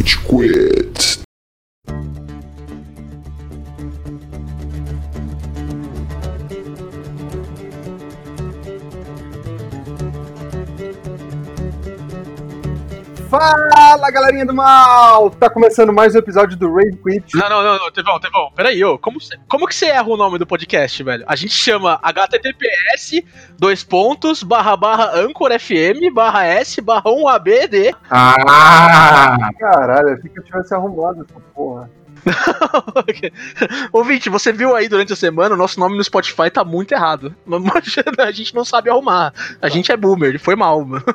Rage Quit. Fala galerinha do mal! Tá começando mais um episódio do Rage Quit. Não, não, não, não, Tevão, Tevão, peraí, ô, como, cê- como que você erra o nome do podcast, velho? A gente chama https, dois pontos, barra barra Anchor FM, barra S, barra 1ABD. Ah! Caralho, achei que eu tivesse arrumado essa porra. Ouvinte, você viu aí durante a semana, o nosso nome no Spotify tá muito errado. A gente não sabe arrumar. A gente é boomer, foi mal, mano.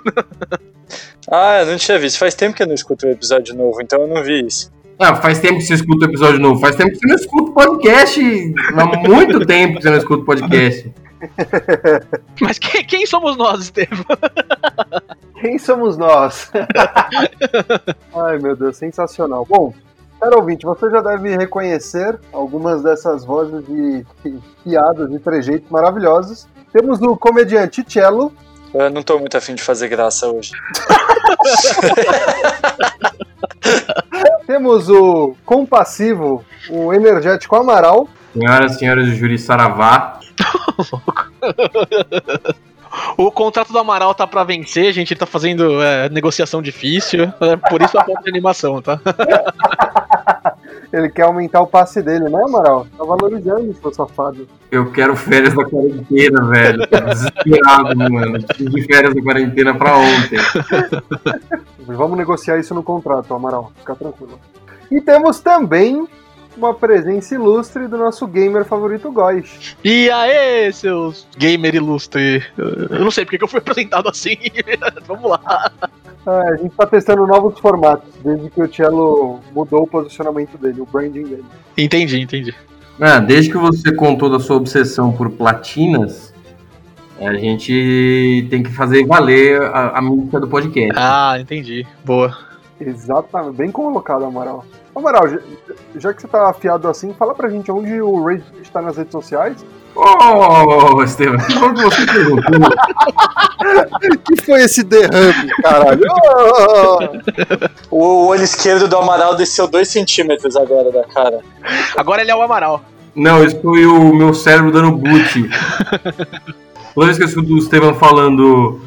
Ah, eu não tinha visto. Faz tempo que eu não escuto o episódio novo, então eu não vi isso. Não, faz tempo que você escuta o episódio novo. Faz tempo que você não escuta o podcast. Há muito tempo que você não escuta o podcast. Mas quem, quem somos nós, Estevam? Quem somos nós? Ai meu Deus, sensacional. Bom, caro ouvinte, você já deve reconhecer algumas dessas vozes de piadas e trejeitos maravilhosos. Temos o comediante Cello, Eu não tô muito afim de fazer graça hoje. temos o compassivo, o energético Amaral, Senhoras e senhores do Júri Saravá. O contrato do Amaral tá pra vencer, a gente tá fazendo é, negociação difícil, é, por isso a falta de animação, tá? ele quer aumentar o passe dele, né Amaral? Tá valorizando, seu safado. Eu quero férias da quarentena, velho. Tô desesperado, mano. Preciso de férias da quarentena pra ontem. Vamos negociar isso no contrato, Amaral. Fica tranquilo. E temos também uma presença ilustre do nosso gamer favorito, Góis. E aí, seus gamer ilustre. Eu não sei porque que eu fui apresentado assim. Vamos lá. É, a gente tá testando novos formatos, desde que o Cello mudou o posicionamento dele, o branding dele. Entendi, entendi. Ah, desde que você contou da sua obsessão por platinas, a gente tem que fazer valer a, a mística do podcast. Ah, entendi. Boa. Exatamente, bem colocado, Amaral. Amaral, já, já que você tá afiado assim, fala pra gente onde o Rage está nas redes sociais. Ô, Estevam, que bom que você perguntou. que foi esse derrame, caralho? Oh! O olho esquerdo do Amaral desceu 2 centímetros agora da cara. Agora ele é o Amaral. Não, isso foi o meu cérebro dando boot. Toda vez que eu escuto o Estevam falando.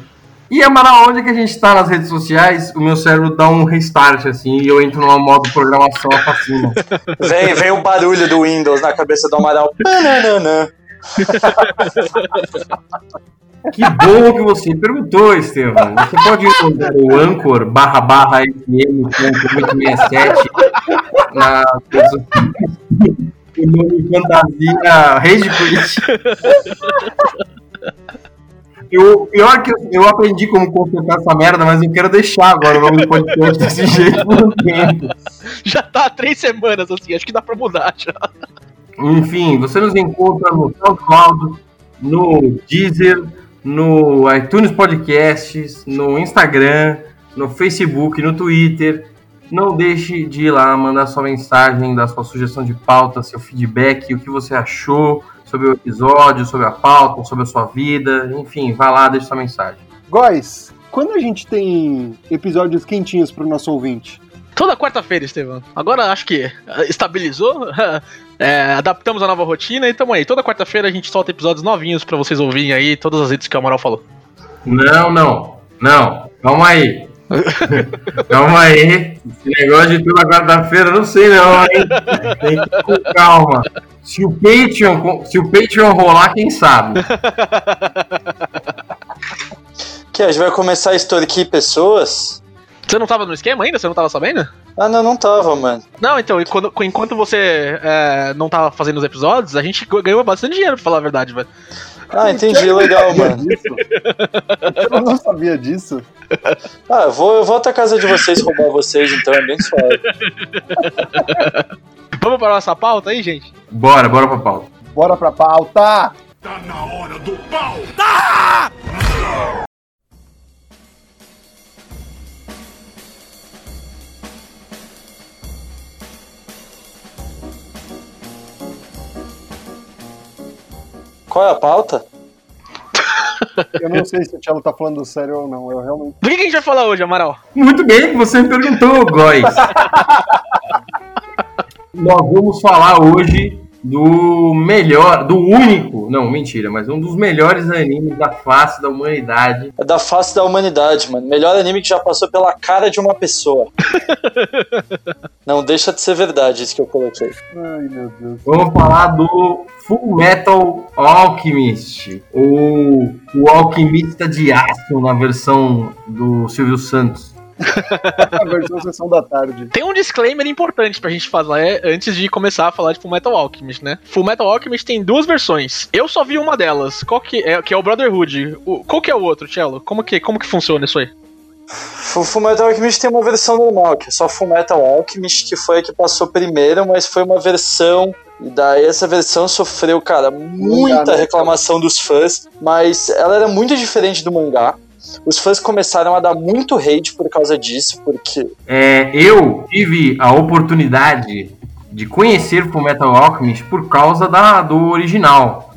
E Amaral, onde é que a gente tá nas redes sociais? O meu cérebro dá um restart assim e eu entro numa modo programação assassina. Vem, vem o barulho do Windows na cabeça do Amaral. Que bom que você perguntou, Estevam. Você pode encontrar o Anchor barra barra FM.867 na o nome fantasia Rage Quit. Eu, pior que eu, eu aprendi como consertar essa merda, mas eu quero deixar agora o nome do podcast desse jeito. Já tá há três semanas assim, acho que dá pra mudar já. Enfim, você nos encontra no SoundCloud, no Deezer, no iTunes Podcasts, no Instagram, no Facebook, no Twitter. Não deixe de ir lá mandar sua mensagem, dar sua sugestão de pauta, seu feedback, o que você achou sobre o episódio, sobre a pauta, sobre a sua vida. Enfim, vá lá, deixe sua mensagem. Góis, quando a gente tem episódios quentinhos pro nosso ouvinte? Toda quarta-feira, Estevão. Agora acho que eh, estabilizou. É, adaptamos a nova rotina e tamo aí. Toda quarta-feira a gente solta episódios novinhos pra vocês ouvirem aí, todas as redes que o Amaral falou. Não, não, não. Calma aí. calma aí. Esse negócio de toda quarta-feira, não sei não, hein? Tem que ir com calma. Se o Patreon, se o Patreon rolar, quem sabe? Que a gente vai começar a extorquir pessoas? Você não tava no esquema ainda? Você não tava sabendo? Ah, não, não tava, mano. Não, então, e quando- enquanto você é, não tava fazendo os episódios, a gente ganhou bastante dinheiro, pra falar a verdade, velho. Ah, entendi, legal, mano. Disso? Eu não sabia disso. Ah, eu vou, eu vou até a casa de vocês roubar vocês, então é bem suave. Vamos para nossa pauta aí, gente? Bora, bora pra pauta. Bora pra pauta! Qual é a pauta? Eu não sei se o Tchelo tá falando sério ou não. Eu realmente. Do que, que a gente vai falar hoje, Amaral? Muito bem que você me perguntou, Góis. Nós vamos falar hoje do melhor, do único, não, mentira, mas um dos melhores animes da face da humanidade. É da face da humanidade, mano. Melhor anime que já passou pela cara de uma pessoa. não deixa de ser verdade isso que eu coloquei. Ai, meu Deus. Vamos falar do Full Metal Alchemist, ou o Alquimista de Aço na versão do Silvio Santos. A versão sessão da tarde. Tem um disclaimer importante pra gente fazer antes de começar a falar de Full Metal Alchemist, né? Full Metal Alchemist tem duas versões. Eu só vi uma delas. Qual que é, que é o Brotherhood. O, qual que é o outro, Cello? Como que, como que funciona isso aí? O Fullmetal Alchemist tem uma versão normal, que é só Fullmetal Alchemist, que foi a que passou primeiro, mas foi uma versão e daí essa versão sofreu, cara, muita reclamação dos fãs, mas ela era muito diferente do mangá. Os fãs começaram a dar muito hate por causa disso, porque. É, eu tive a oportunidade de conhecer Fullmetal Alchemist por causa da, do original.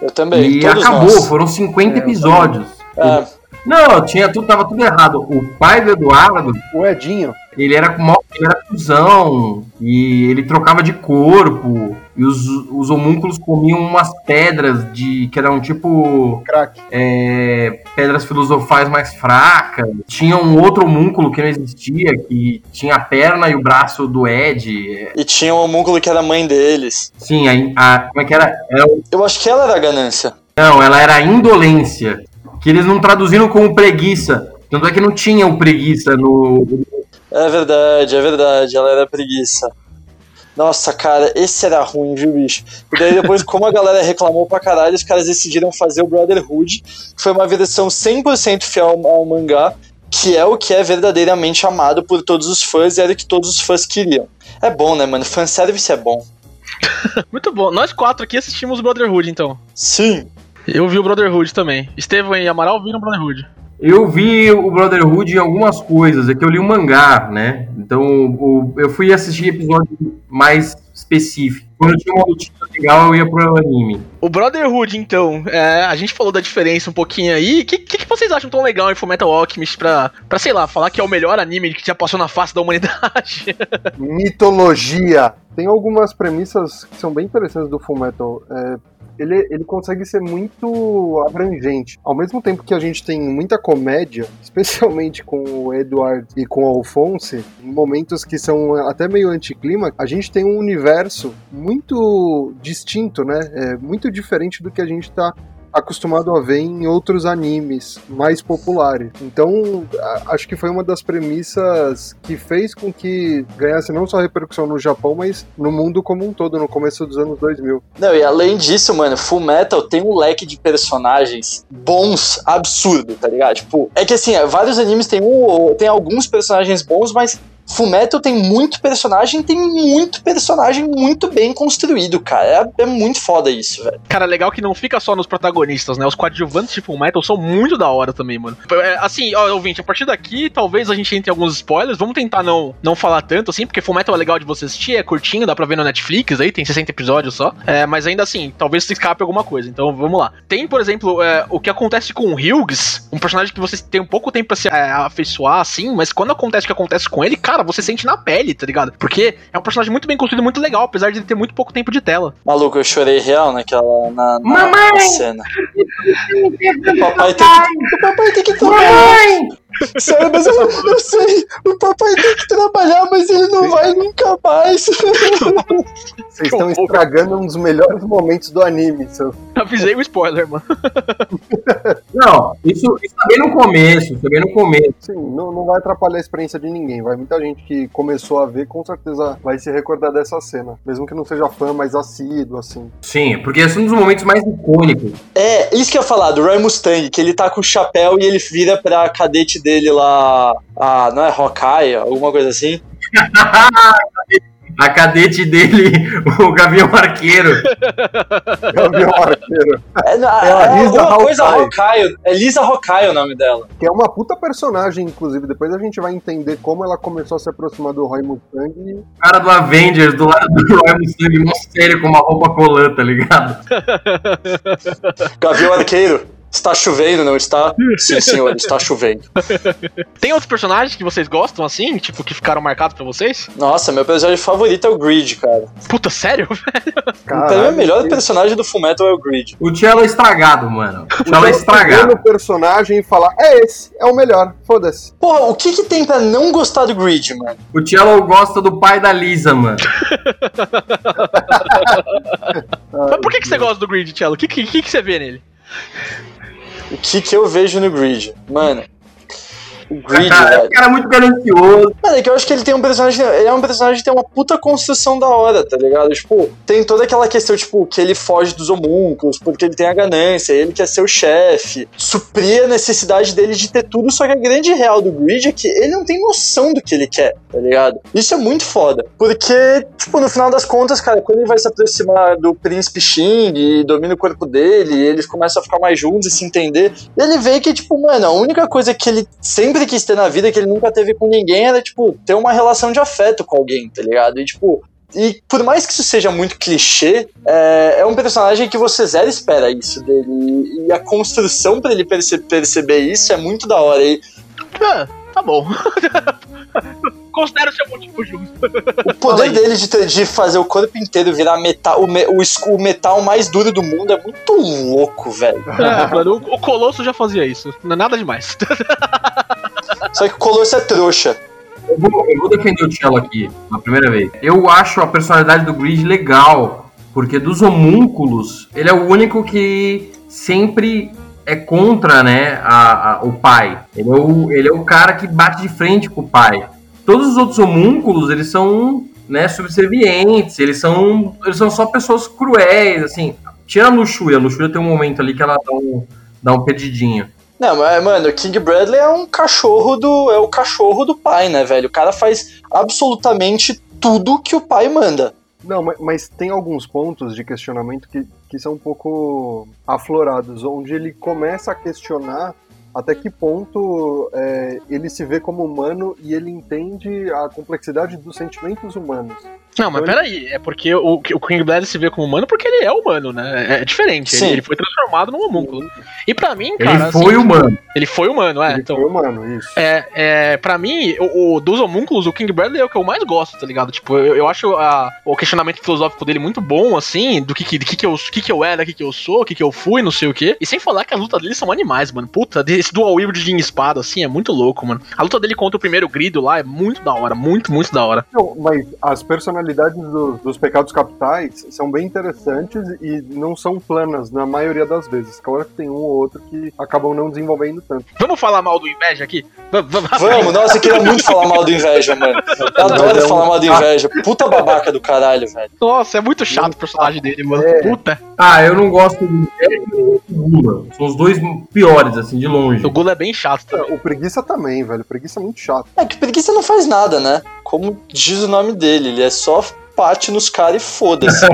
Eu também. E acabou, nós. foram 50 episódios. É, Não, tinha tudo, tava tudo errado. O pai do Eduardo, O Edinho. Ele era com ele era cuzão, e ele trocava de corpo, e os, os homúnculos comiam umas pedras de que eram tipo Crack. é, pedras filosofais mais fracas. Tinha um outro homúnculo que não existia, que tinha a perna e o braço do Ed. É, e tinha um homúnculo que era a mãe deles. Sim, a, a- como é que era? Era o- Eu acho que ela era a ganância. Não, ela era indolência, que eles não traduziram como preguiça. Tanto é que não tinha o preguiça no. É verdade, é verdade, ela era preguiça. Nossa, cara, esse era ruim, viu, bicho? E daí depois, como a galera reclamou pra caralho, os caras decidiram fazer o Brotherhood, que foi uma versão 100% fiel ao, mangá, que é o que é verdadeiramente amado por todos os fãs e era o que todos os fãs queriam. É bom, né, mano? Fanservice é bom. Muito bom. Nós quatro aqui assistimos o Brotherhood, então. Sim. Eu vi o Brotherhood também. Estevão e Amaral viram o Brotherhood. Eu vi o Brotherhood em algumas coisas, é que eu li o mangá, né? Então o- eu fui assistir episódios mais específicos. Quando tinha uma notícia legal, eu ia pro anime. O Brotherhood, então, é, a gente falou da diferença um pouquinho aí. O que, que, que vocês acham tão legal em Fullmetal Alchemist pra, pra, sei lá, falar que é o melhor anime que já passou na face da humanidade? Mitologia. Tem algumas premissas que são bem interessantes do Fullmetal. É, ele, ele consegue ser muito abrangente. Ao mesmo tempo que a gente tem muita comédia, especialmente com o Edward e com o Alphonse, em momentos que são até meio anticlima, a gente tem um universo muito distinto, né? É muito diferente do que a gente tá acostumado a ver em outros animes mais populares. Então, acho que foi uma das premissas que fez com que ganhasse não só repercussão no Japão, mas no mundo como um todo, no começo dos anos 2000. Não, e além disso, mano, Full Metal tem um leque de personagens bons, absurdo, tá ligado? Tipo, é que assim, é, vários animes tem um, tem alguns personagens bons, mas Full Metal tem muito personagem, tem muito personagem muito bem construído, cara. É, é muito foda isso, velho. Cara, legal que não fica só nos protagonistas, né? Os coadjuvantes de Fullmetal são muito da hora também, mano. É, assim, ó, ouvinte, a partir daqui, talvez a gente entre em alguns spoilers. Vamos tentar não, não falar tanto, assim, porque Fullmetal é legal de você assistir, é curtinho, dá pra ver no Netflix aí, tem 60 episódios só. É, mas ainda assim, talvez se escape alguma coisa. Então, vamos lá. Tem, por exemplo, é, o que acontece com o Hughes, um personagem que você tem um pouco tempo pra se é, afeiçoar, assim, mas quando acontece o que acontece com ele, cara, você sente na pele, tá ligado? Porque é um personagem muito bem construído, muito legal, apesar de ele ter muito pouco tempo de tela. Maluco, eu chorei real naquela na, na- Mamãe! na cena. O papai tem que, papai tem que trabalhar. Sério, mas eu, eu sei. O papai tem que trabalhar, mas ele não vai nunca mais. Vocês estão estragando um dos melhores momentos do anime. Seu... Avisei o spoiler, mano. Não, isso, isso tá bem no começo, bem no começo. Sim, não, não vai atrapalhar a experiência de ninguém. Vai muita gente que começou a ver, com certeza vai se recordar dessa cena. Mesmo que não seja fã, mas assíduo, assim. Sim, porque esse é um dos momentos mais icônicos. É, isso que eu ia falar, do Roy Mustang, que ele tá com o chapéu e ele vira pra cadete dele lá. Ah, não é Hawkeye? Alguma coisa assim? A cadete dele, o Gavião Arqueiro. Gavião Arqueiro. É, É a é Lisa alguma coisa Hawkeye. É Lisa Hawkeye o nome dela. Que é uma puta personagem, inclusive. Depois a gente vai entender como ela começou a se aproximar do Roy Mustang. O cara do Avengers, do lado do Roy Mustang, mó sério, com uma roupa colã, tá ligado? Gavião Arqueiro. Está chovendo, não está? Sim, senhor, está chovendo. Tem outros personagens que vocês gostam, assim? Tipo, que ficaram marcados pra vocês? Nossa, meu personagem favorito é o Grid, cara. Puta, sério? pra mim, o melhor personagem do Fullmetal é o Grid. O Cello é estragado, mano. O Cello é Então, estragado. no personagem e falar, é esse, é o melhor, foda-se. Porra, o que que tem pra não gostar do Grid, mano? O Cello gosta do pai da Lisa, mano. Mas por que, que você gosta do Grid, Cello? O que, que, que, que você vê nele? O que que eu vejo no Grid? Mano, o Grid, Cara, velho. o cara é muito ganancioso. Mano, é que eu acho que ele tem um personagem. Ele é um personagem que tem uma puta construção da hora, tá ligado? Tipo, tem toda aquela questão, tipo, que ele foge dos homúnculos, porque ele tem a ganância, ele quer ser o chefe, suprir a necessidade dele de ter tudo, só que a grande real do Grid é que ele não tem noção do que ele quer, tá ligado? Isso é muito foda. Porque, tipo, no final das contas, cara, quando ele vai se aproximar do príncipe Xing e domina o corpo dele, e eles começam a ficar mais juntos e se entender, ele vê que, tipo, mano, a única coisa que ele sempre quis ter na vida, que ele nunca teve com ninguém, era, tipo, ter uma relação de afeto com alguém, tá ligado? E, tipo, e por mais que isso seja muito clichê, é, é um personagem que você zero espera isso dele. E a construção pra ele perce- perceber isso é muito da hora. E Ah, tá bom. Considero seu motivo justo. o poder dele de, de fazer o corpo inteiro virar metal, o, me- o o metal mais duro do mundo é muito louco, velho. É, mano, o, o Colosso já fazia isso. Não é nada demais. Só que o Colosso é trouxa. Eu vou, eu vou defender o Cello aqui, na primeira vez. Eu acho a personalidade do Grid legal, porque dos homúnculos, ele é o único que sempre é contra, né, a, a- o pai. Ele é o, ele é o cara que bate de frente com o pai. Todos os outros homúnculos, eles são, né, subservientes, eles são, eles são só pessoas cruéis, assim. Tira a Luxúria, a Luxúria tem um momento ali que ela dá um, dá um perdidinho. Não, mas, mano, o King Bradley é um cachorro do. É o cachorro do pai, né, velho? O cara faz absolutamente tudo que o pai manda. Não, mas, mas tem alguns pontos de questionamento que, que são um pouco aflorados, onde ele começa a questionar até que ponto é, ele se vê como humano e ele entende a complexidade dos sentimentos humanos. Não, mas peraí, é porque o, o King Blade se vê como humano porque ele é humano, né? É diferente. Ele, ele foi transformado num homúnculo. E pra mim, Ele cara. foi assim, humano. Ele foi humano, é. ele Então, foi humano, isso. É, é, pra mim, o, o- dos homúnculos, o King Bradley é o que eu mais gosto, tá ligado? Tipo, eu, eu acho a- o questionamento filosófico dele muito bom, assim, do que que, que, que, eu, que, que eu era, o que, que eu sou, o que, que eu fui, não sei o quê. E sem falar que as lutas dele são animais, mano. Puta, esse dual wield de espada, assim, é muito louco, mano. A luta dele contra o primeiro grido lá é muito da hora, muito, muito da hora. Não, mas as personalidades do- dos pecados capitais são bem interessantes e não são planas na maioria das vezes. Claro que tem um ou outro que acabam não desenvolvendo tanto. Vamos falar mal do inveja aqui? Vamos, nossa, eu queria muito falar mal do inveja, mano. Eu adoro é um- falar mal do inveja. Puta babaca do caralho, velho. Nossa, é muito chato o personagem dele, mano. É. Puta. Ah, eu não gosto do Inveja e do Gula. São os dois piores, assim, de longe. O Gula é bem chato também. O preguiça também, velho. O preguiça é muito chato. É que preguiça não faz nada, né? Como diz o nome dele, ele é só pate nos caras e foda-se.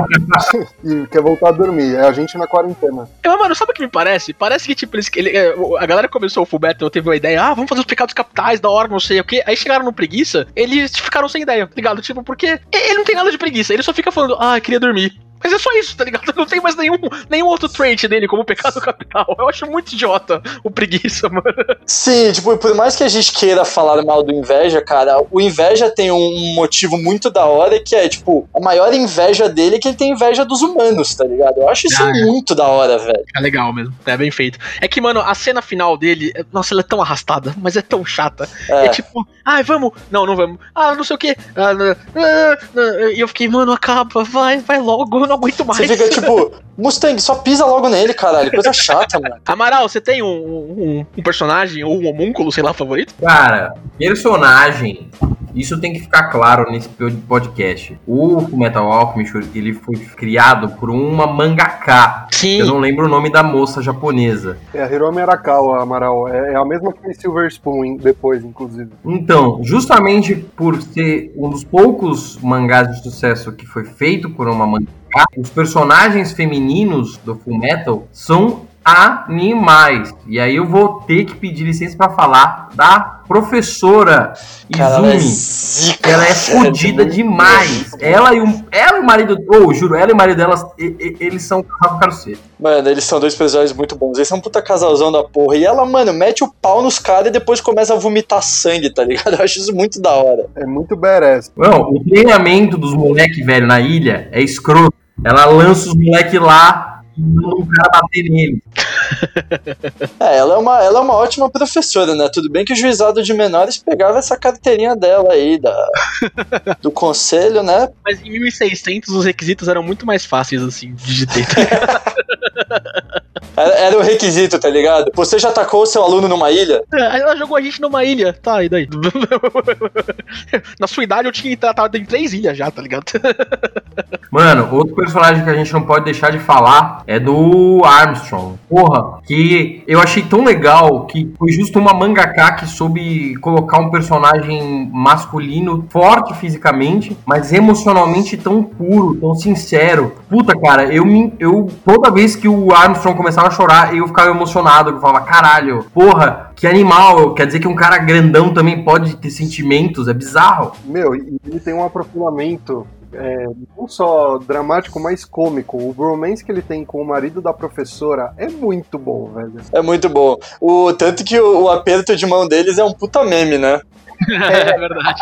E quer voltar a dormir. É a gente na quarentena. É, Mas, mano, sabe o que me parece? Parece que, tipo, eles, ele, é, a galera começou o Full Metal, teve uma ideia, ah, vamos fazer os pecados capitais, da hora, não sei o quê. Aí chegaram no preguiça, eles ficaram sem ideia, tá ligado? Tipo, porque ele não tem nada de preguiça, ele só fica falando, ah, queria dormir. Mas é só isso, tá ligado? Não tem mais nenhum, nenhum outro trait dele como pecado capital. Eu acho muito idiota o preguiça, mano. Sim, tipo, por mais que a gente queira falar mal do inveja, cara, o inveja tem um motivo muito da hora que é, tipo, a maior inveja dele é que ele tem inveja dos humanos, tá ligado? Eu acho isso Ah, é. muito da hora, velho. É legal mesmo, é bem feito. É que, mano, a cena final dele, é- nossa, ela é tão arrastada, mas é tão chata. É, É. tipo, ai, vamos. Não, não vamos. Ah, não sei o quê. Ah, não, ah, não. E eu fiquei, mano, acaba, vai, vai logo, não aguento mais. Você fica tipo, Mustang, só pisa logo nele, caralho. Coisa chata, mano. Amaral, você tem um, um, um personagem ou um homúnculo, sei lá, favorito? Cara, personagem, isso tem que ficar claro nesse podcast. O Metal Alchemist, ele foi criado por uma mangaka. Sim. Eu não lembro o nome da moça japonesa. É a Hiromi Arakawa, Amaral. É, é a mesma que fez Silver Spoon depois, inclusive. Então, justamente por ser um dos poucos mangás de sucesso que foi feito por uma mangaka, os personagens femininos do Full Metal são animais. E aí eu vou ter que pedir licença para falar da professora Cara, é Izumi. Ela é velho. fodida demais. Ela e, o, ela e o marido. Ô, juro, ela e o marido delas, e- e- eles são casal carceiro. Mano, eles são dois personagens muito bons. Eles são um puta casalzão da porra. E ela, mano, mete o pau nos caras e depois começa a vomitar sangue, tá ligado? Eu acho isso muito da hora. É muito badass. Não, o treinamento dos moleques, velho, na ilha é escroto. Ela lança os moleques lá e manda um cara bater nele. É, ela é, uma, ela é uma ótima professora, né? Tudo bem que o juizado de menores pegava essa carteirinha dela aí, da, do conselho, né? Mas em 1600 os requisitos eram muito mais fáceis, assim, de ter. Era, era o requisito, tá ligado? Você já atacou o seu aluno numa ilha? É, ela jogou a gente numa ilha. Tá, e daí? Na sua idade eu tinha tratado em três ilhas já, tá ligado? Mano, outro personagem que a gente não pode deixar de falar é do Armstrong. Porra, que eu achei tão legal que foi justo uma mangaka que soube colocar um personagem masculino forte fisicamente, mas emocionalmente tão puro, tão sincero. Puta, cara, eu me. Eu, toda vez que o Armstrong começava a chorar, eu ficava emocionado. Eu falava, caralho, porra, que animal. Quer dizer que um cara grandão também pode ter sentimentos, é bizarro. Meu, e ele tem um aprofundamento é, não só dramático, mas cômico. O bromance que ele tem com o marido da professora é muito bom, velho. É muito bom. O, tanto que o, o aperto de mão deles é um puta meme, né? É verdade.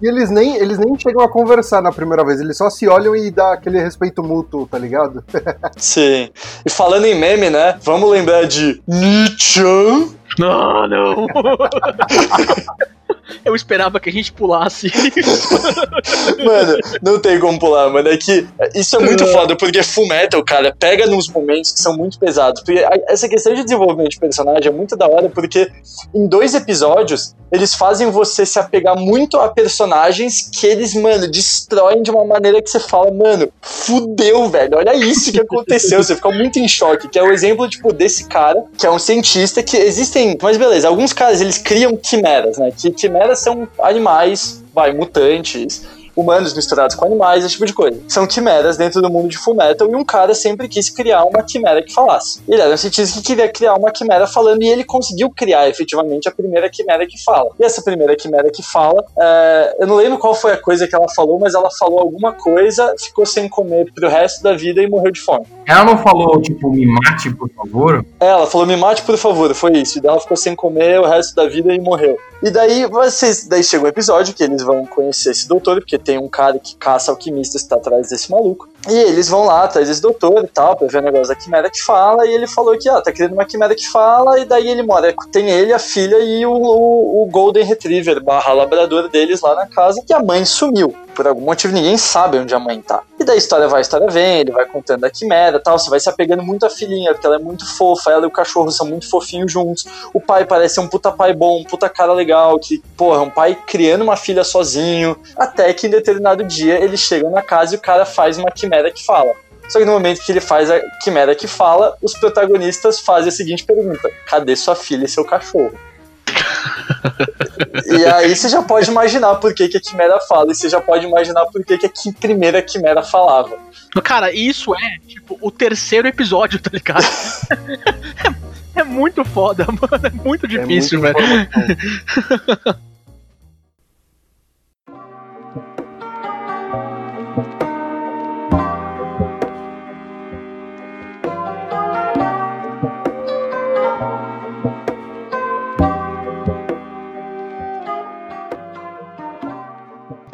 E eles nem, eles nem chegam a conversar na primeira vez, eles só se olham e dá aquele respeito mútuo, tá ligado? Sim. E falando em meme, né? Vamos lembrar de Nichan. Não, não. Eu esperava que a gente pulasse. Mano, não tem como pular, mano. É que isso é muito foda, porque Full Metal, cara, pega nos momentos que são muito pesados. Porque essa questão de desenvolvimento de personagem é muito da hora, porque em dois episódios eles fazem você se apegar muito a personagens que eles, mano, destroem de uma maneira que você fala, mano, fudeu, velho. Olha isso que aconteceu. Você fica muito em choque. Que é o exemplo, tipo, desse cara, que é um cientista que existem. Mas beleza, alguns caras eles criam quimeras, né? Que quimeras são animais, vai, mutantes humanos misturados com animais, esse tipo de coisa. São quimeras dentro do mundo de Fullmetal e um cara sempre quis criar uma quimera que falasse. Ele era um cientista que queria criar uma quimera falando e ele conseguiu criar efetivamente a primeira quimera que fala. E essa primeira quimera que fala, é, eu não lembro qual foi a coisa que ela falou, mas ela falou alguma coisa, ficou sem comer pro resto da vida e morreu de fome. Ela não falou, tipo, me mate, por favor? É, Ela falou, me mate, por favor, foi isso. E daí ela ficou sem comer o resto da vida e morreu. E daí vocês. Daí chega um episódio que eles vão conhecer esse doutor, porque tem um cara que caça alquimistas que tá atrás desse maluco. E eles vão lá atrás desse doutor e tal, pra ver o negócio da quimera que fala. E ele falou que, ó, tá criando uma quimera que fala. E daí ele mora. Tem ele, a filha e o, o, o Golden Retriever, barra labrador deles lá na casa. E a mãe sumiu. Por algum motivo ninguém sabe onde a mãe tá. E daí a história vai, a história vem, ele vai contando da quimera tal. Você vai se apegando muito à filhinha, porque ela é muito fofa. Ela e o cachorro são muito fofinhos juntos. O pai parece um puta pai bom, um puta cara legal, que, porra, é um pai criando uma filha sozinho. Até que em determinado dia eles chegam na casa e o cara faz uma quimera que fala. Só que no momento que ele faz a quimera que fala, os protagonistas fazem a seguinte pergunta: cadê sua filha e seu cachorro? E aí você já pode imaginar por que, que a quimera fala, e você já pode imaginar por que, que a primeira quimera falava. Cara, isso é, tipo, o terceiro episódio, tá ligado? É, é muito foda, mano. É muito difícil, é muita velho.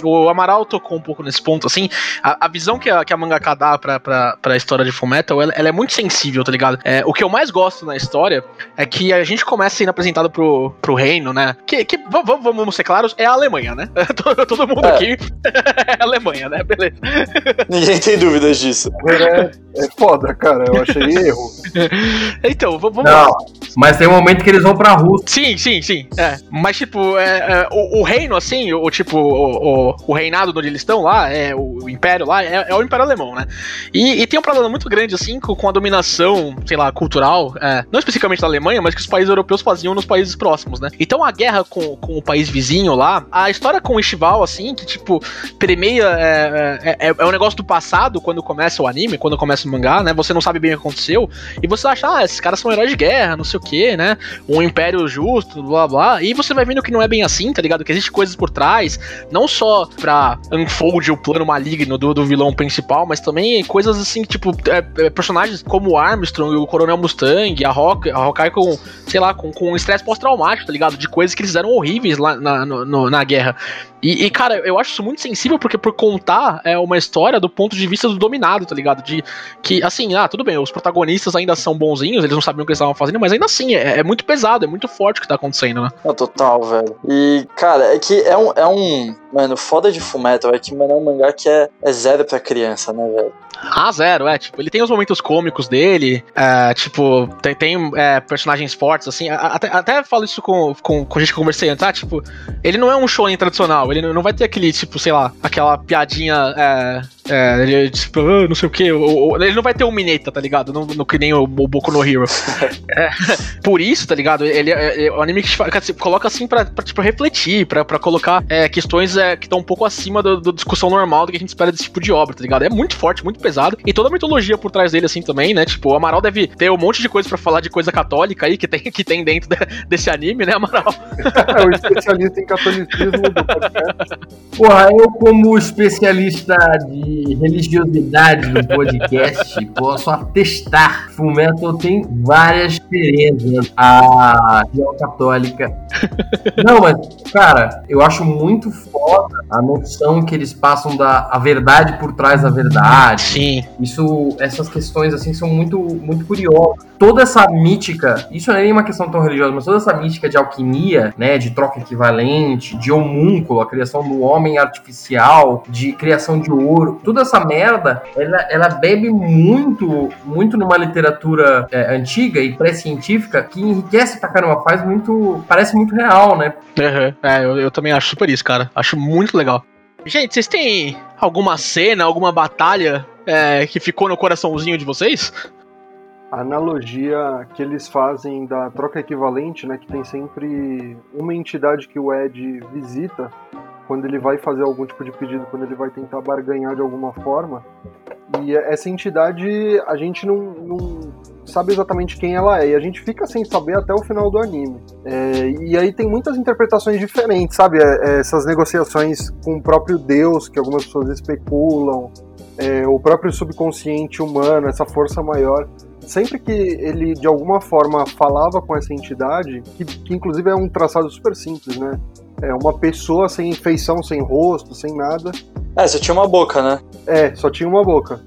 O Amaral tocou um pouco nesse ponto, assim. A, a visão que a, que a mangaka dá pra, pra, pra história de Fullmetal, ela, ela é muito sensível, tá ligado? É, o que eu mais gosto na história é que a gente começa sendo apresentado pro, pro reino, né? Que, que vamos, vamos- ser claros, é a Alemanha, né? Todo, mundo É. aqui é Alemanha, né? Beleza. Ninguém tem dúvidas disso. É, é foda, cara. Eu achei erro. Então, vamos lá. Não, mas tem um momento que eles vão pra Rússia. Sim, sim, sim. É. Mas, tipo, é, é, o, o reino, assim, o tipo, o, o, o reinado onde eles estão lá, é o, Império lá, é, é, o Império Alemão, né? E, e, tem um problema muito grande, assim, com, com a dominação, sei lá, cultural, é, não especificamente da Alemanha, mas que os países europeus faziam nos países próximos, né? Então a guerra com, com o país vizinho lá, a história com o Ishival, assim, que tipo, premeia, é, é, é, é um negócio do passado, quando começa o anime, quando começa o mangá, né? Você não sabe bem o que aconteceu, e você acha, ah, esses caras são heróis de guerra, não sei o que, né? Um império justo, blá blá, e você vai vendo que não é bem assim, tá ligado? Que existe coisas por trás, não só pra unfold o plano maligno do, do vilão principal, mas também coisas assim, tipo, é, é, personagens como Armstrong, o Coronel Mustang, a Rock, a Hawkeye com, sei lá, com, com estresse pós-traumático, tá ligado? De coisas que eles fizeram horríveis lá na, no, na guerra. E, e, cara, eu acho isso muito sensível porque por contar é uma história do ponto de vista do dominado, tá ligado? De que, assim, ah, tudo bem, os protagonistas ainda são bonzinhos, eles não sabiam o que eles estavam fazendo, mas ainda assim, é, é, muito pesado, é muito forte o que tá acontecendo, né? É total, velho. E, cara, é que é um. É um mano, foda de Fullmetal é que, mano, é um mangá que é, é zero pra criança, né, velho? Ah, zero, é. Tipo, ele tem os momentos cômicos dele, é, tipo, tem, tem é, personagens fortes, assim. Até, até falo isso com, com, com gente que eu conversei antes, tá? Tipo, ele não é um shonen tradicional, ele não vai ter aquele, tipo, sei lá, aquela piadinha. É, é, ele, tipo, ah, não sei o que. Ele não vai ter um Mineta, tá ligado? Não, não que nem o, o Boku no Hero. é, por isso, tá ligado? Ele é, é um anime que assim, coloca assim pra, pra tipo, refletir, pra, pra colocar é, questões é, que estão um pouco acima da, da, discussão normal do que a gente espera desse tipo de obra, tá ligado? É muito forte, muito pesado. E toda a mitologia por trás dele, assim, também, né? Tipo, o Amaral deve ter um monte de coisa pra falar de coisa católica aí que tem, que tem dentro de, desse anime, né, Amaral? é o especialista em catolicismo do podcast. Porra, eu, como especialista de religiosidade no podcast, posso atestar. Fullmetal tem várias diferenças. A religião católica. Não, mas, cara, eu acho muito foda a noção que eles passam da a verdade por trás da verdade. Sim. Isso, essas questões, assim, são muito, muito curiosas. Toda essa mítica, isso não é nem uma questão tão religiosa, mas toda essa mítica de alquimia, né, de troca equivalente, de homúnculo, a criação do homem artificial, de criação de ouro, toda essa merda, ela, ela bebe muito, muito numa literatura é, antiga e pré-científica que enriquece pra caramba, faz muito, parece muito real, né? Uhum. É, eu, eu também acho super isso, cara. Acho muito legal. Gente, vocês têm alguma cena, alguma batalha é, que ficou no coraçãozinho de vocês? A analogia que eles fazem da troca equivalente, né, que tem sempre uma entidade que o Ed visita quando ele vai fazer algum tipo de pedido, quando ele vai tentar barganhar de alguma forma. E essa entidade a gente não, não sabe exatamente quem ela é, e a gente fica sem saber até o final do anime. É, e aí tem muitas interpretações diferentes, sabe? É, é essas negociações com o próprio Deus, que algumas pessoas especulam, é, o próprio subconsciente humano, essa força maior sempre que ele de alguma forma falava com essa entidade, que, que inclusive é um traçado super simples, né? É uma pessoa sem feição, sem rosto, sem nada. É, só tinha uma boca, né? É, só tinha uma boca.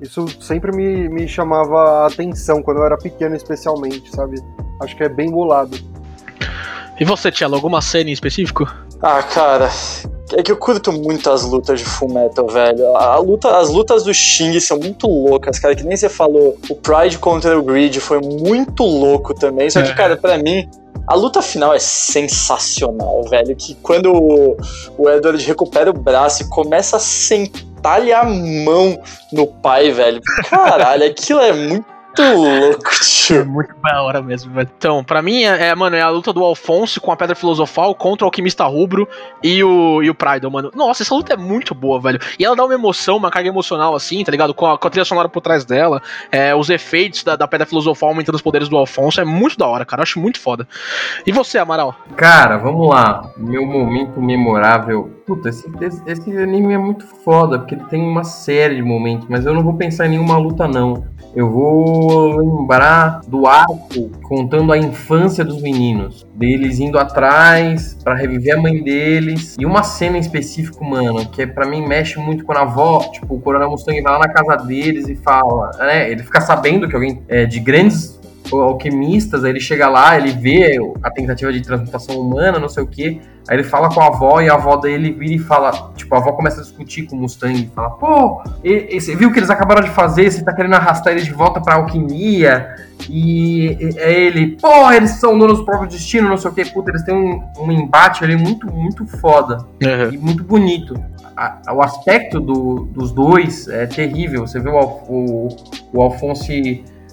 Isso sempre me, me chamava a atenção quando eu era pequeno, especialmente, sabe? Acho que é bem bolado. E você, Tielo, alguma cena em específico? Ah, cara, é que eu curto muito as lutas de Full Metal, velho. A luta, as lutas do Xing são muito loucas, cara. Que nem você falou, o Pride contra o Greed foi muito louco também. Só que, é. cara, pra mim, a luta final é sensacional, velho. Que quando o, o Edward recupera o braço e começa a sentar-lhe a mão no pai, velho. Caralho, aquilo é muito louco, tio. É muito da hora mesmo, velho. Então, pra mim, é, é, mano, é a luta do Alfonso com a Pedra Filosofal contra o Alquimista Rubro e o, e o Pride, mano. Nossa, essa luta é muito boa, velho. E ela dá uma emoção, uma carga emocional, assim, tá ligado? Com a, com a trilha sonora por trás dela, é, os efeitos da, da Pedra Filosofal aumentando os poderes do Alfonso. É muito da hora, cara. Eu acho muito foda. E você, Amaral? Cara, vamos lá. Meu momento memorável. Puta, esse, esse, anime é muito foda, porque ele tem uma série de momentos, mas eu não vou pensar em nenhuma luta, não. Eu vou lembrar do arco contando a infância dos meninos, deles indo atrás para reviver a mãe deles. E uma cena em específico, mano, que para mim mexe muito com a avó, tipo, o Coronel Mustang vai lá na casa deles e fala, né? Ele fica sabendo que alguém é, de grandes alquimistas, aí ele chega lá, ele vê a tentativa de transmutação humana, não sei o que, aí ele fala com a avó e a avó dele vira e fala, tipo, a avó começa a discutir com o Mustang, fala, pô, você viu o que eles acabaram de fazer, você tá querendo arrastar eles de volta pra alquimia, e é ele, pô, eles são donos do próprio destino, não sei o que, puta, eles têm um, um embate ali muito, muito foda, uhum. e muito bonito. A, o aspecto do, dos dois é terrível, você vê o, o, o Alfonso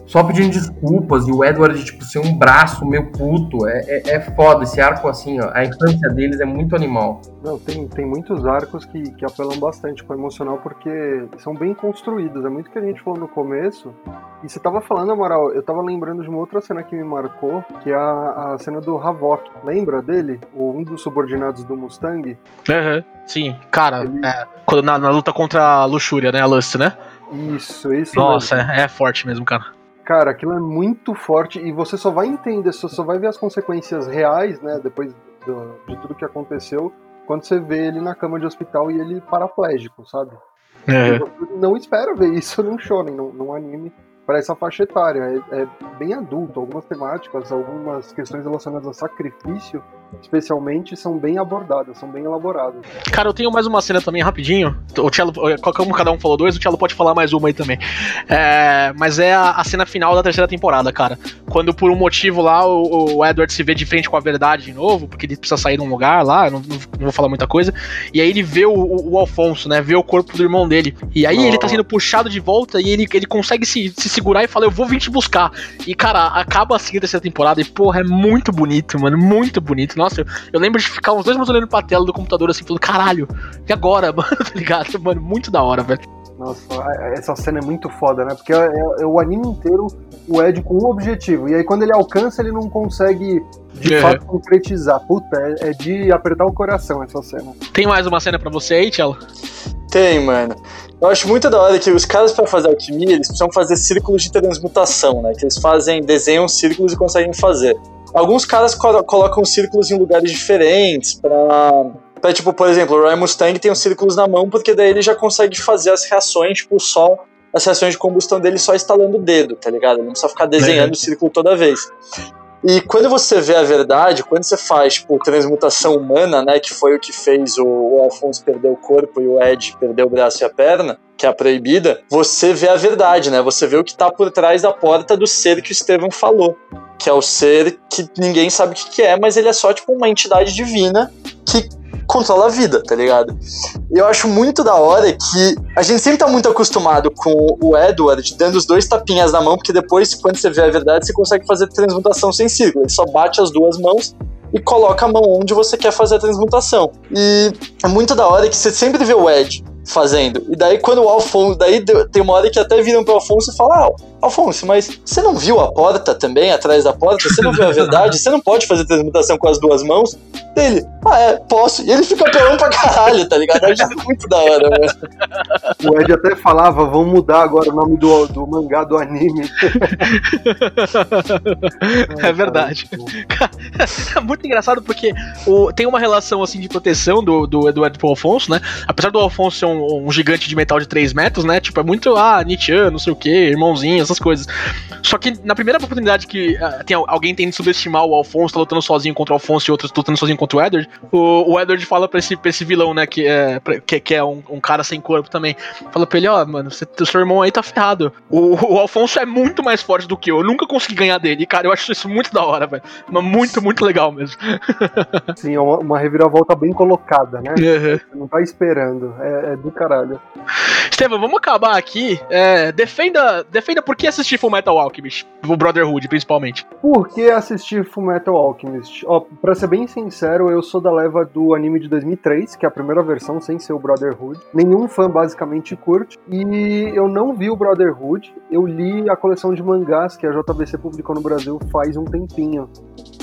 só pedindo desculpas e o Edward, tipo, ser um braço meio puto. É, é, é, foda esse arco, assim, ó. A infância deles é muito animal. Não, tem, tem muitos arcos que, que apelam bastante com o emocional porque são bem construídos. É muito que a gente falou no começo. E você tava falando, Amaral, eu tava lembrando de uma outra cena que me marcou, que é a, a cena do Havok. Lembra dele? O, um dos subordinados do Mustang? Uhum, sim. Cara, Ele... é, quando na, na, luta contra a luxúria, né? A Lust, né? Isso, isso. Nossa, é, é forte mesmo, cara. Cara, aquilo é muito forte e você só vai entender, você só vai ver as consequências reais, né, depois do, de tudo que aconteceu, quando você vê ele na cama de hospital e ele paraplégico, sabe? É. Não espera ver isso num shonen, num, num anime para essa faixa etária. É, é, bem adulto. Algumas temáticas, algumas questões relacionadas a sacrifício, especialmente, são bem abordadas, são bem elaboradas. Cara, eu tenho mais uma cena também rapidinho. O Cello, como cada um falou dois, o Cello pode falar mais uma aí também. É, mas é a, a, cena final da terceira temporada, cara. Quando por um motivo lá o, o, Edward se vê de frente com a verdade de novo, porque ele precisa sair de um lugar lá, não, não, vou falar muita coisa. E aí ele vê o, o, o, Alfonso, né? Vê o corpo do irmão dele. E aí oh. ele tá sendo puxado de volta e ele, ele consegue se, se segurar e falar, eu vou vir te buscar. E, cara, acaba assim a terceira temporada e, porra, é muito bonito, mano. Muito bonito. Nossa, eu, eu lembro de ficar uns dois minutos olhando pra tela do computador assim, falando, caralho, e agora, mano? tá ligado? Mano, muito da hora, velho. Nossa, essa cena é muito foda, né? Porque é, é, é, o anime inteiro o Ed com um objetivo. E aí quando ele alcança, ele não consegue de é. fato concretizar. Puta, é, é, de apertar o coração essa cena. Tem mais uma cena para você aí, Tchelo? Tem, mano. Eu acho muito da hora que os caras para fazer alquimia, eles precisam fazer círculos de transmutação, né? Que eles fazem, desenham círculos e conseguem fazer. Alguns caras colocam círculos em lugares diferentes para Pra, tipo, por exemplo, o Ryan Mustang tem os círculos na mão, porque daí ele já consegue fazer as reações, tipo, só as reações de combustão dele só instalando o dedo, tá ligado? Ele não precisa ficar desenhando o círculo toda vez. E quando você vê a verdade, quando você faz, tipo, transmutação humana, né, que foi o que fez o, Alfonso perder o corpo e o Ed perder o braço e a perna, que é a proibida, você vê a verdade, né? Você vê o que tá por trás da porta do ser que o Estevão falou. Que é o ser que ninguém sabe o que é, mas ele é só, tipo, uma entidade divina que controla a vida, tá ligado? Eu acho muito da hora que a gente sempre tá muito acostumado com o Edward dando os dois tapinhas na mão, porque depois, quando você vê a verdade, você consegue fazer transmutação sem círculo. Ele só bate as duas mãos e coloca a mão onde você quer fazer a transmutação. E é muito da hora que você sempre vê o Ed fazendo. E daí quando o Alfonso, daí tem uma hora que até viram pro Alfonso e falam: "Ah, Alfonso, mas você não viu a porta também atrás da porta? Você não viu a verdade? Você não pode fazer transmutação com as duas mãos?" Ele: "Ah, é, posso". E ele fica pelando pra caralho, tá ligado? Eu acho muito da hora, mano. O Ed até falava: "Vamos mudar agora o nome do, do mangá do anime". é verdade. é muito engraçado porque o, tem uma relação assim de proteção do, do Eduardo pro Alfonso, né? Apesar do Alfonso ser um um, gigante de metal de 3 metros, né? Tipo, é muito, ah, Nietzsche, não sei o que, irmãozinho, essas coisas. Só que na primeira oportunidade que uh, tem, alguém tende subestimar o Alfonso, tá lutando sozinho contra o Alfonso e outros lutando sozinho contra o Edward, o, o Edward fala pra esse, pra esse vilão, né, que é, que, que é um, um, cara sem corpo também. Fala pra ele, ó, oh, mano, você, seu irmão aí tá ferrado. O, o Alfonso é muito mais forte do que eu. Eu nunca consegui ganhar dele. E, cara, eu acho isso muito da hora, velho. Mas muito, muito legal mesmo. Sim, é uma, uma reviravolta bem colocada, né? Uhum. Você não tá esperando. É, é do caralho. Estevam, vamos acabar aqui. É, defenda, defenda por que assistir Full Metal Alchemist, o Brotherhood, principalmente. Por que assistir Full Metal Alchemist? Ó, pra ser bem sincero, eu sou da leva do anime de 2003, que é a primeira versão sem ser o Brotherhood. Nenhum fã basicamente curte. E eu não vi o Brotherhood, eu li a coleção de mangás que a JBC publicou no Brasil faz um tempinho.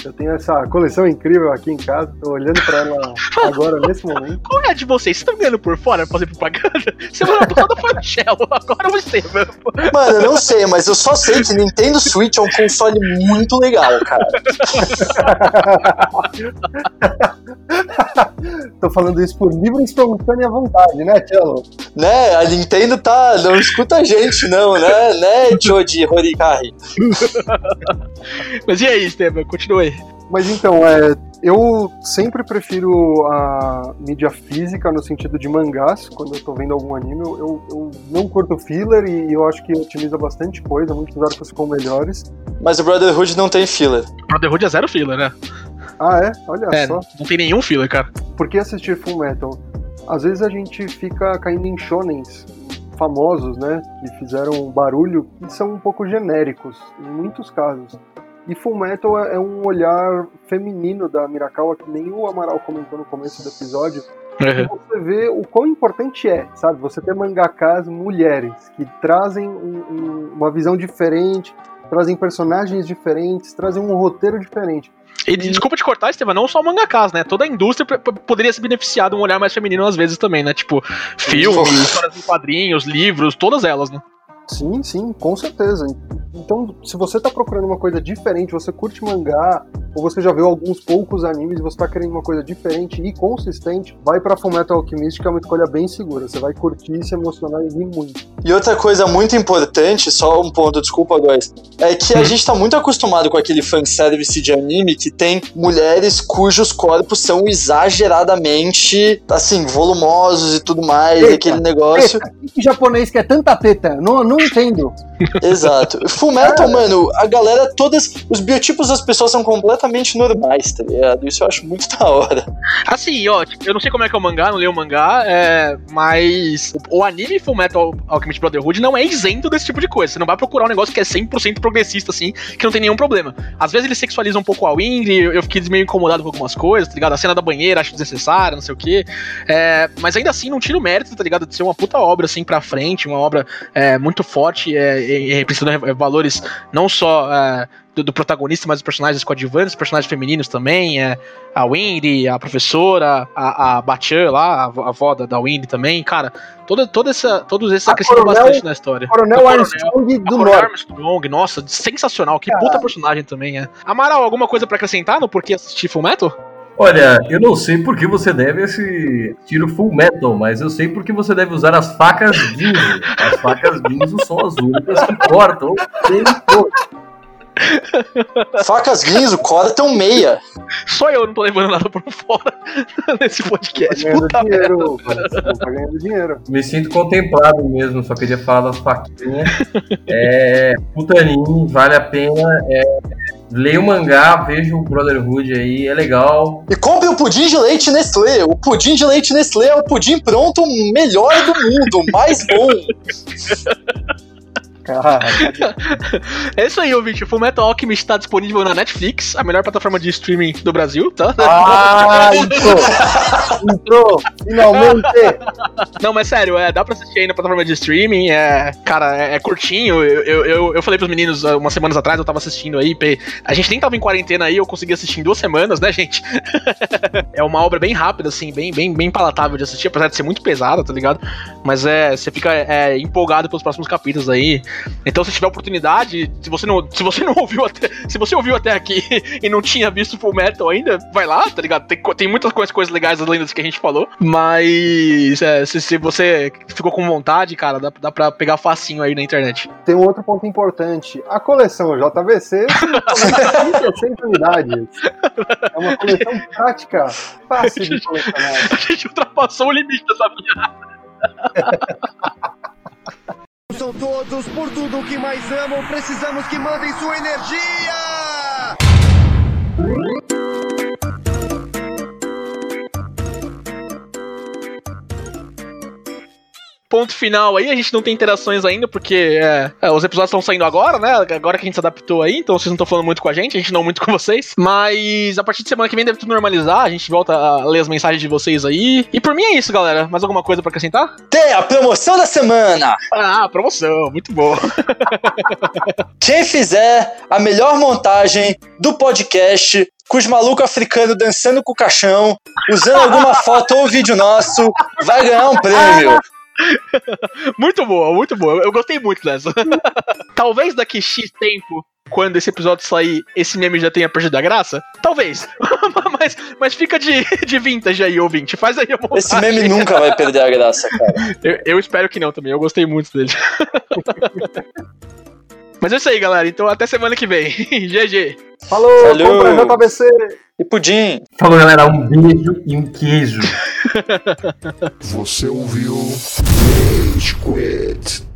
Eu tenho essa coleção incrível aqui em casa, tô olhando pra ela agora, nesse momento. Qual é a de vocês? Vocês estão ganhando por fora pra fazer propaganda? Semana passada foi o Shell, agora você, mano. Mano, eu não sei, mas eu só sei que Nintendo Switch é um console muito legal, cara. Tô falando isso por livre e espontânea vontade, né, Tchelo? Né, a Nintendo tá. Não escuta a gente, não, né? Né, Joji Horikari? Mas e aí, Esteban? Continue. Mas então, é, eu sempre prefiro a mídia física no sentido de mangás, quando eu tô vendo algum anime. Eu, eu não curto filler e eu acho que otimiza bastante coisa, muitos arcos ficam melhores. Mas o Brotherhood não tem filler. Brotherhood é zero filler, né? Ah, é? Olha É, só. não tem nenhum filler, cara. Por que assistir Full Metal? Às vezes a gente fica caindo em shonens famosos, né? Que fizeram barulho e são um pouco genéricos, em muitos casos. E Full Metal é é um olhar feminino da Mirakawa, que nem o Amaral comentou no começo do episódio. E você vê o quão importante é, sabe? Você ter mangakas mulheres que trazem um- um- uma visão diferente, trazem personagens diferentes, trazem um roteiro diferente. E desculpa te cortar, Esteban, não só o mangakas, né? Toda a indústria poderia se beneficiar de um olhar mais feminino às vezes também, né? Tipo, filmes, histórias em quadrinhos, livros, todas elas, né? Sim, sim, com certeza. Então, se você tá procurando uma coisa diferente, você curte mangá, ou você já viu alguns poucos animes e você tá querendo uma coisa diferente e consistente, vai pra Fullmetal Alchemist, que é uma escolha bem segura. Você vai curtir, se emocionar e rir muito. E outra coisa muito importante, só um ponto, desculpa, guys, é que a Uhum. gente tá muito acostumado com aquele fanservice de anime que tem mulheres cujos corpos são exageradamente, assim, volumosos e tudo mais, Eita, aquele negócio. Que japonês que é tanta teta? Não, não entendo. Exato. Full Metal, mano, a galera, todas. Os biotipos das pessoas são completamente normais, tá ligado? Isso eu acho muito da hora. Assim, ó, tipo, eu não sei como é que é o mangá, não leio o mangá, é, mas o, o anime Full Metal Alchemist Brotherhood não é isento desse tipo de coisa. Você não vai procurar um negócio que é 100% progressista, assim, que não tem nenhum problema. Às vezes ele sexualiza um pouco a Winry, eu, fiquei meio incomodado com algumas coisas, tá ligado? A cena da banheira acho desnecessária, não sei o quê. É, mas ainda assim não tira o mérito, tá ligado? De ser uma puta obra, assim, pra frente, uma obra é, muito forte, é, e representando é, valores não só é, do, do protagonista, mas dos personagens coadjuvantes, personagens femininos também, é, a Wendy, a professora, a, a Bachan lá, a, avó- a avó da, da Wendy também, cara, toda, toda essa, todos esses A acrescentam bastante na história. Coronel Coronel- Armstrong do Coronel. Armstrong, nossa, sensacional, que Caralho. puta personagem também é. Amaral, alguma coisa pra acrescentar no porquê assistir Full Metal? Olha, eu não sei por que você deve esse tiro full metal, mas eu sei por que você deve usar as facas Ginzo. As facas Ginzo são as únicas que cortam. bem todo. Facas Guinzo cortam meia. Só eu não tô levando nada por fora nesse podcast. Puta dinheiro. Tá ganhando dinheiro. Me sinto contemplado mesmo, só queria falar das faquinhas. É, putaninho, vale a pena. É, leia o mangá, veja o Brotherhood aí, é legal. E compre o pudim de leite Nestlé. O pudim de leite Nestlé é o pudim pronto melhor do mundo, o mais bom. Cara, É isso aí, ouvinte. Full Metal Alchemist está disponível na Netflix, a melhor plataforma de streaming do Brasil, tá? Ah, entrou! Entrou! Finalmente! Não, mas sério, é, dá pra assistir aí na plataforma de streaming. É, cara, é, é curtinho. Eu, eu, eu, eu falei pros meninos ah, umas semanas atrás, eu tava assistindo aí. A gente nem tava em quarentena aí, eu consegui assistir em duas semanas, né, gente? é uma obra bem rápida, assim, bem, bem, bem palatável de assistir, apesar de ser muito pesada, tá ligado? Mas é, você fica é, empolgado pelos próximos capítulos aí. Então, se tiver oportunidade, se você não, se você não ouviu até, se você ouviu até aqui e não tinha visto Full Metal ainda, vai lá, tá ligado? Tem, tem muitas coisas, coisas legais além das que a gente falou, mas é, se, se você ficou com vontade, cara, dá, dá pra pegar facinho aí na internet. Tem um outro ponto importante. A coleção JVC 30 unidades. É uma coleção prática, fácil de colecionar. A gente ultrapassou o limite dessa vida. São todos por tudo o que mais amam. Precisamos que mandem sua energia! Ponto final aí, a gente não tem interações ainda, porque é, é, os episódios estão saindo agora, né? Agora que a gente se adaptou aí, então vocês não estão falando muito com a gente, a gente não muito com vocês. Mas a partir de semana que vem deve tudo normalizar, a gente volta a ler as mensagens de vocês aí. E por mim é isso, galera. Mais alguma coisa pra acrescentar? Tem a promoção da semana. Ah, promoção, muito bom. Quem fizer a melhor montagem do podcast com os malucos africanos dançando com o caixão, usando alguma foto ou vídeo nosso, vai ganhar um prêmio. Muito boa, muito boa. Eu gostei muito dessa. Talvez daqui X tempo quando esse episódio sair, esse meme já tenha perdido a graça? Talvez. mas, mas fica de, de vintage aí, ouvinte. Faz aí a montagem. Esse meme nunca vai perder a graça, cara. Eu, eu espero que não também. Eu gostei muito dele. mas é isso aí, galera. Então até semana que vem. GG. Falou, Falou. compra JBC. E pudim. Falou, galera. Um beijo e um queijo. Você ouviu Rage Quit.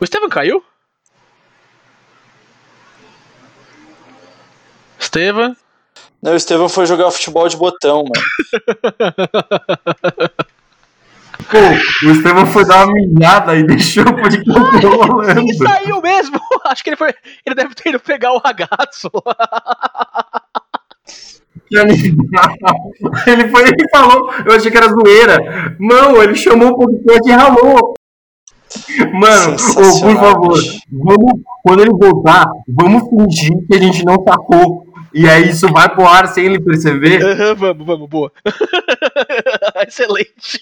O Estevam caiu? Estevam? Não, o Estevão foi jogar futebol de botão, mano. Pô, o Estevão foi dar uma mijada e deixou o podcast rolando. Ele saiu mesmo! Acho que ele foi. Ele deve ter ido pegar o ragazzo. Ele foi ele falou, eu achei que era zoeira. Não, ele chamou o podcast e ralou. Mano, ô, por favor, vamos, quando ele voltar, vamos fingir que a gente não sacou. E aí isso vai pro ar sem ele perceber. Aham, vamos, vamos, boa. Excelente.